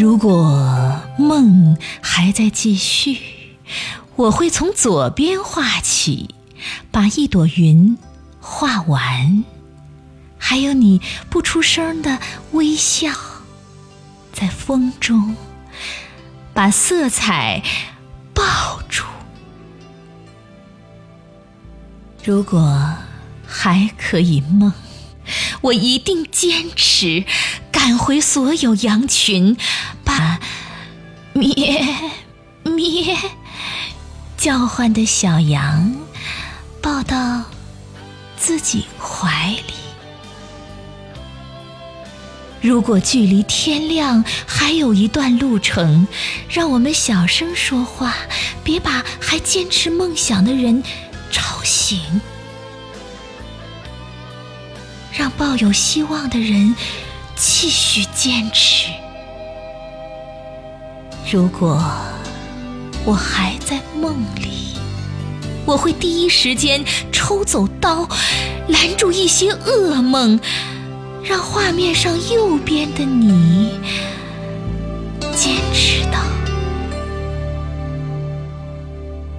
如果梦还在继续，我会从左边画起，把一朵云画完，还有你不出声的微笑，在风中把色彩抱住。如果还可以梦。我一定坚持赶回所有羊群，把咩咩叫唤的小羊抱到自己怀里。如果距离天亮还有一段路程，让我们小声说话，别把还坚持梦想的人吵醒。让抱有希望的人继续坚持。如果我还在梦里我会第一时间抽走刀拦住一些噩梦让画面上右边的你坚持到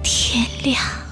天亮。